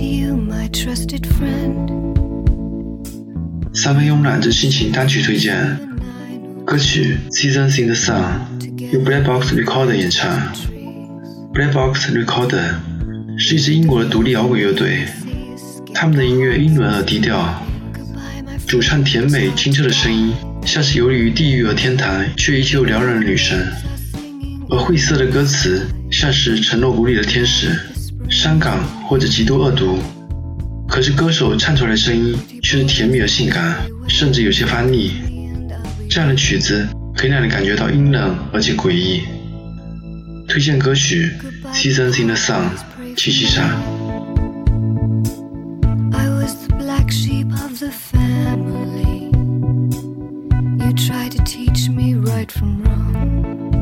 you my trusted friend. 三分慵懒之心情单曲推荐，歌曲《Seasons in the Sun》由 Black Box Recorder 演唱。Black Box Recorder 是一支英国的独立摇滚乐队，他们的音乐英伦而低调，主唱甜美清澈的声音像是游离于地狱和天堂却依旧撩人的女神，而晦涩的歌词像是沉落谷底的天使，伤感或者极度恶毒。可是歌手唱出来的声音却是甜蜜而性感，甚至有些发腻。这样的曲子可以让你感觉到阴冷而且诡异。推荐歌曲《Seasons in the Sun》七七三。I was the black sheep of the family. You try to teach me right from wrong.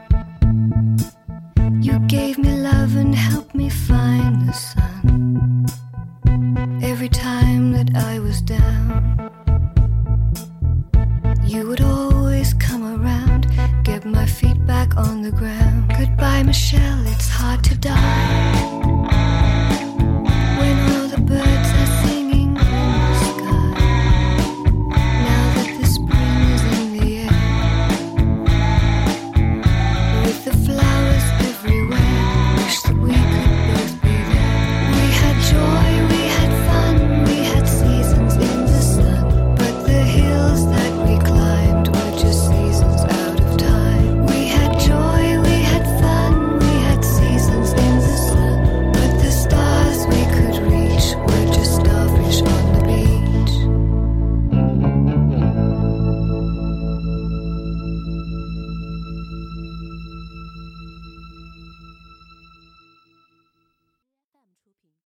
And helped me find the sun. Every time that I was down, you would always come around, get my feet back on the ground. Goodbye, Michelle, it's hard to die.